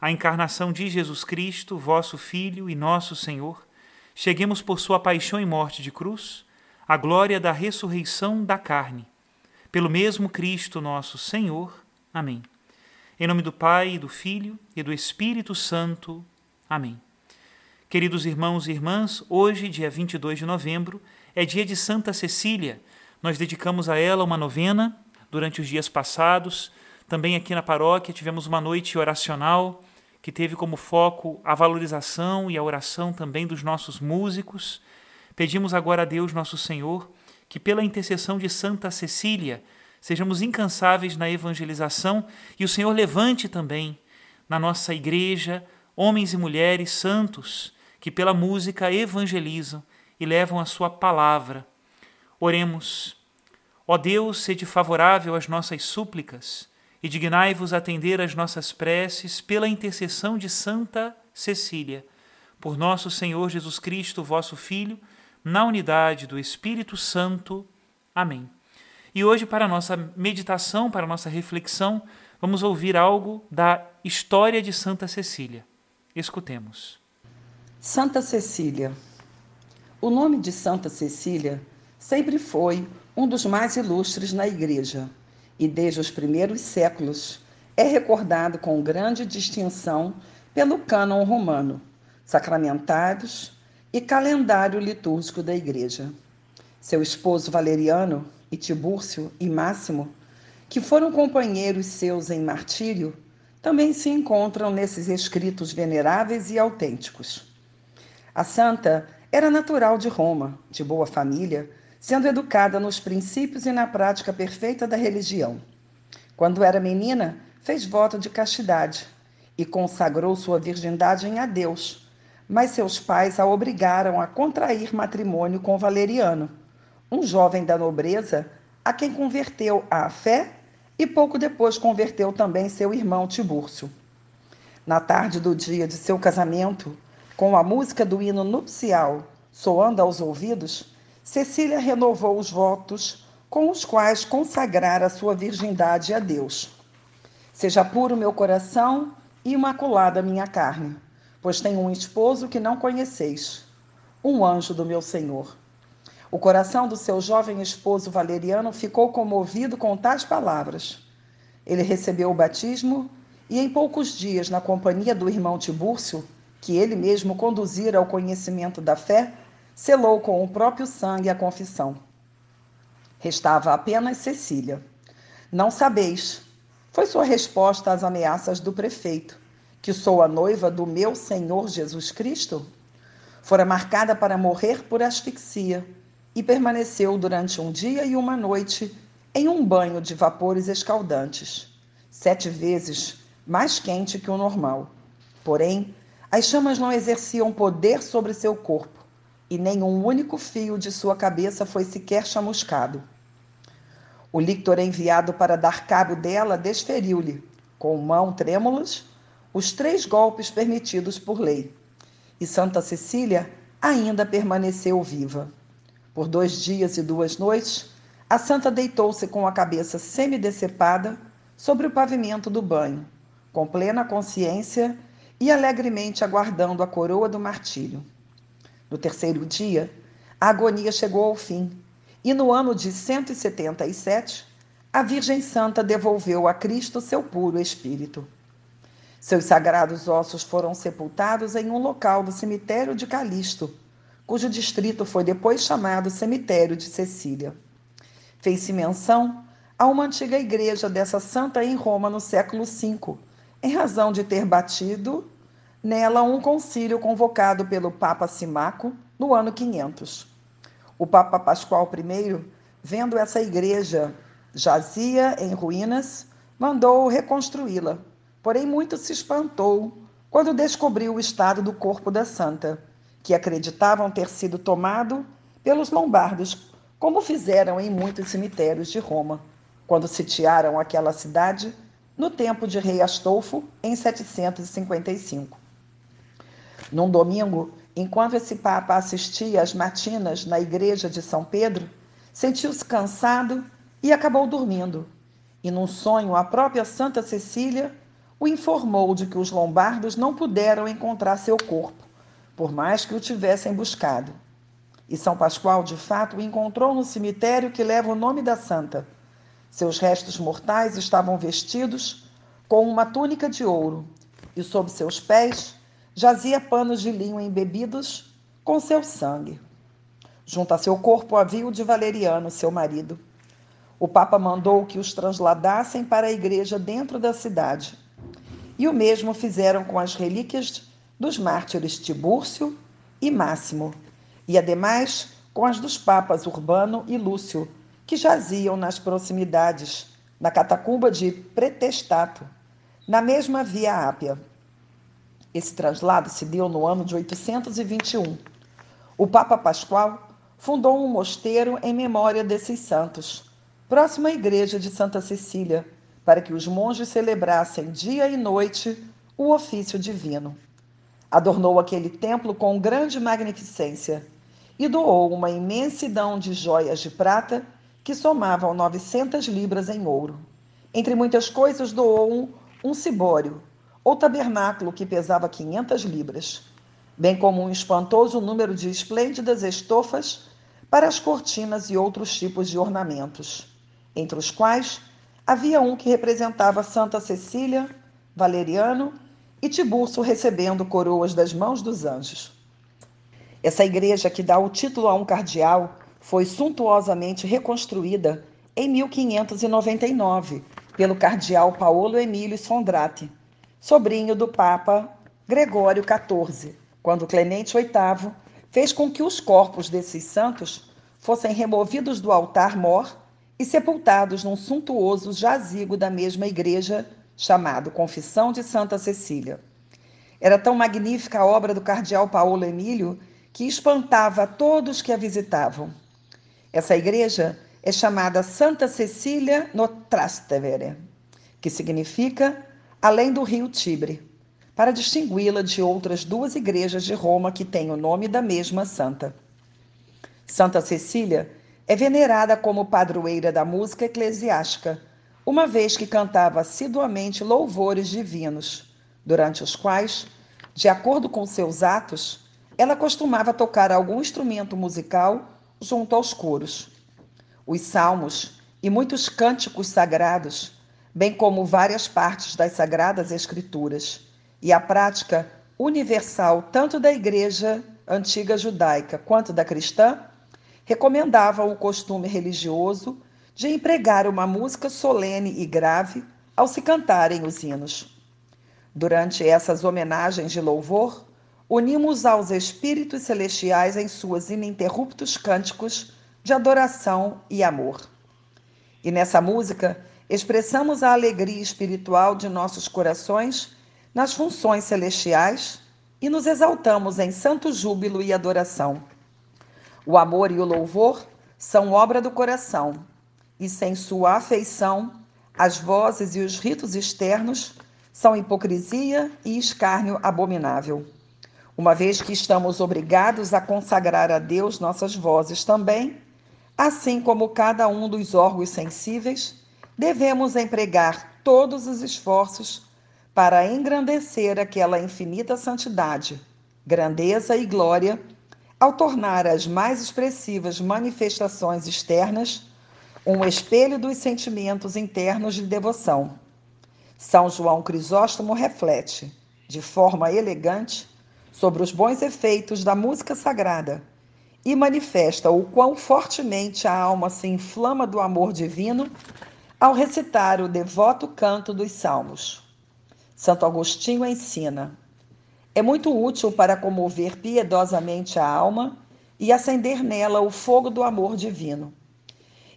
a encarnação de Jesus Cristo, vosso Filho e nosso Senhor, cheguemos por sua paixão e morte de cruz, à glória da ressurreição da carne. Pelo mesmo Cristo nosso Senhor. Amém. Em nome do Pai, do Filho e do Espírito Santo. Amém. Queridos irmãos e irmãs, hoje, dia 22 de novembro, é dia de Santa Cecília. Nós dedicamos a ela uma novena durante os dias passados. Também aqui na paróquia tivemos uma noite oracional que teve como foco a valorização e a oração também dos nossos músicos. Pedimos agora a Deus, nosso Senhor, que pela intercessão de Santa Cecília sejamos incansáveis na evangelização e o Senhor levante também na nossa igreja homens e mulheres santos que pela música evangelizam e levam a sua palavra. Oremos. Ó Deus, sede favorável às nossas súplicas e dignai-vos atender às nossas preces pela intercessão de Santa Cecília, por nosso Senhor Jesus Cristo, vosso Filho, na unidade do Espírito Santo. Amém. E hoje, para a nossa meditação, para a nossa reflexão, vamos ouvir algo da história de Santa Cecília. Escutemos. Santa Cecília. O nome de Santa Cecília sempre foi um dos mais ilustres na Igreja e desde os primeiros séculos é recordado com grande distinção pelo cânon romano, sacramentários e calendário litúrgico da Igreja. Seu esposo Valeriano e Tibúrcio e Máximo, que foram companheiros seus em martírio, também se encontram nesses escritos veneráveis e autênticos. A santa era natural de Roma, de boa família, sendo educada nos princípios e na prática perfeita da religião. Quando era menina, fez voto de castidade e consagrou sua virgindade a Deus, mas seus pais a obrigaram a contrair matrimônio com Valeriano, um jovem da nobreza a quem converteu à fé e pouco depois converteu também seu irmão Tibúrcio. Na tarde do dia de seu casamento, com a música do hino nupcial soando aos ouvidos, Cecília renovou os votos com os quais consagrara sua virgindade a Deus. Seja puro meu coração e imaculada minha carne, pois tenho um esposo que não conheceis, um anjo do meu Senhor. O coração do seu jovem esposo Valeriano ficou comovido com tais palavras. Ele recebeu o batismo e, em poucos dias, na companhia do irmão Tibúrcio, que ele mesmo conduzira ao conhecimento da fé, selou com o próprio sangue a confissão. Restava apenas Cecília. Não sabeis, foi sua resposta às ameaças do prefeito, que sou a noiva do meu Senhor Jesus Cristo? Fora marcada para morrer por asfixia e permaneceu durante um dia e uma noite em um banho de vapores escaldantes, sete vezes mais quente que o normal. Porém, as chamas não exerciam poder sobre seu corpo e nenhum único fio de sua cabeça foi sequer chamuscado. O lictor enviado para dar cabo dela desferiu-lhe, com mão trêmulas, os três golpes permitidos por lei. e Santa Cecília ainda permaneceu viva. Por dois dias e duas noites, a santa deitou-se com a cabeça semidecepada sobre o pavimento do banho, com plena consciência e alegremente aguardando a coroa do martírio. No terceiro dia, a agonia chegou ao fim, e no ano de 177, a Virgem Santa devolveu a Cristo seu puro espírito. Seus sagrados ossos foram sepultados em um local do cemitério de Calixto, cujo distrito foi depois chamado Cemitério de Cecília. Fez-se menção a uma antiga igreja dessa santa em Roma no século V, em razão de ter batido nela um concílio convocado pelo Papa Simaco no ano 500. O Papa Pascoal I, vendo essa igreja jazia em ruínas, mandou reconstruí-la Porém, muito se espantou quando descobriu o estado do corpo da santa, que acreditavam ter sido tomado pelos lombardos, como fizeram em muitos cemitérios de Roma, quando sitiaram aquela cidade no tempo de rei Astolfo, em 755. Num domingo, enquanto esse papa assistia às matinas na igreja de São Pedro, sentiu-se cansado e acabou dormindo. E num sonho, a própria Santa Cecília o informou de que os lombardos não puderam encontrar seu corpo, por mais que o tivessem buscado. E São Pascoal, de fato, o encontrou no cemitério que leva o nome da santa. Seus restos mortais estavam vestidos com uma túnica de ouro, e sob seus pés jazia panos de linho embebidos com seu sangue. Junto a seu corpo havia o de Valeriano, seu marido. O Papa mandou que os transladassem para a igreja dentro da cidade e o mesmo fizeram com as relíquias dos mártires Tibúrcio e Máximo, e ademais com as dos papas Urbano e Lúcio, que jaziam nas proximidades, na catacumba de Pretestato, na mesma Via Ápia. Esse traslado se deu no ano de 821. O Papa Pascoal fundou um mosteiro em memória desses santos, próximo à igreja de Santa Cecília, para que os monges celebrassem dia e noite o ofício divino. Adornou aquele templo com grande magnificência e doou uma imensidão de joias de prata que somavam 900 libras em ouro. Entre muitas coisas, doou um, um cibório, ou tabernáculo que pesava 500 libras, bem como um espantoso número de esplêndidas estofas para as cortinas e outros tipos de ornamentos, entre os quais havia um que representava Santa Cecília, Valeriano e Tiburcio recebendo coroas das mãos dos anjos. Essa igreja que dá o título a um cardeal foi suntuosamente reconstruída em 1599 pelo cardeal Paolo Emílio Sondrati, sobrinho do Papa Gregório XIV, quando Clemente VIII fez com que os corpos desses santos fossem removidos do altar-mor e sepultados num suntuoso jazigo da mesma igreja, chamado Confissão de Santa Cecília. Era tão magnífica a obra do cardeal Paulo Emílio que espantava todos que a visitavam. Essa igreja é chamada Santa Cecília no Trastevere, que significa além do rio Tibre, para distingui-la de outras duas igrejas de Roma que têm o nome da mesma santa. Santa Cecília é venerada como padroeira da música eclesiástica, uma vez que cantava assiduamente louvores divinos, durante os quais, de acordo com seus atos, ela costumava tocar algum instrumento musical junto aos coros. Os salmos e muitos cânticos sagrados, bem como várias partes das sagradas escrituras, e a prática universal tanto da igreja antiga judaica quanto da cristã, recomendava o costume religioso de empregar uma música solene e grave ao se cantarem os hinos. Durante essas homenagens de louvor, unimos aos espíritos celestiais em suas ininterruptos cânticos de adoração e amor. E nessa música, expressamos a alegria espiritual de nossos corações nas funções celestiais e nos exaltamos em santo júbilo e adoração. O amor e o louvor são obra do coração, e sem sua afeição, as vozes e os ritos externos são hipocrisia e escárnio abominável. Uma vez que estamos obrigados a consagrar a Deus nossas vozes também, assim como cada um dos órgãos sensíveis, devemos empregar todos os esforços para engrandecer aquela infinita santidade, grandeza e glória, ao tornar as mais expressivas manifestações externas um espelho dos sentimentos internos de devoção. São João Crisóstomo reflete, de forma elegante, sobre os bons efeitos da música sagrada e manifesta o quão fortemente a alma se inflama do amor divino ao recitar o devoto canto dos Salmos. Santo Agostinho ensina: é muito útil para comover piedosamente a alma e acender nela o fogo do amor divino.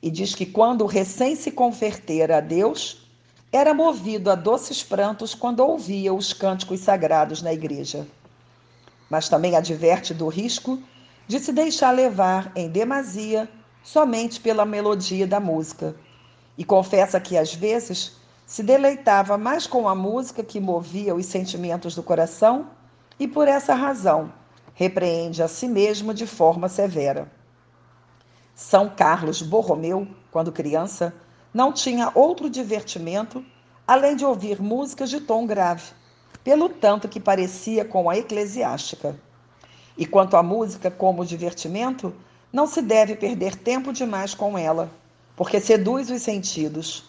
E diz que quando recém se convertera a Deus, era movido a doces prantos quando ouvia os cânticos sagrados na igreja. Mas também adverte do risco de se deixar levar em demasia somente pela melodia da música. E confessa que às vezes se deleitava mais com a música que movia os sentimentos do coração e por essa razão repreende a si mesmo de forma severa. São Carlos Borromeu, quando criança, não tinha outro divertimento além de ouvir músicas de tom grave, pelo tanto que parecia com a eclesiástica. E quanto à música como divertimento, não se deve perder tempo demais com ela, porque seduz os sentidos,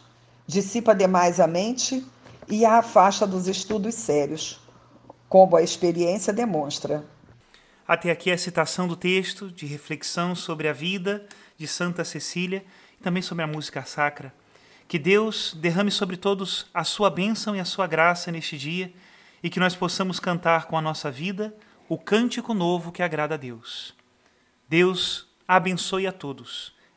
dissipa demais a mente e a afasta dos estudos sérios, como a experiência demonstra. Até aqui a citação do texto de reflexão sobre a vida de Santa Cecília e também sobre a música sacra. Que Deus derrame sobre todos a sua bênção e a sua graça neste dia e que nós possamos cantar com a nossa vida o cântico novo que agrada a Deus. Deus abençoe a todos.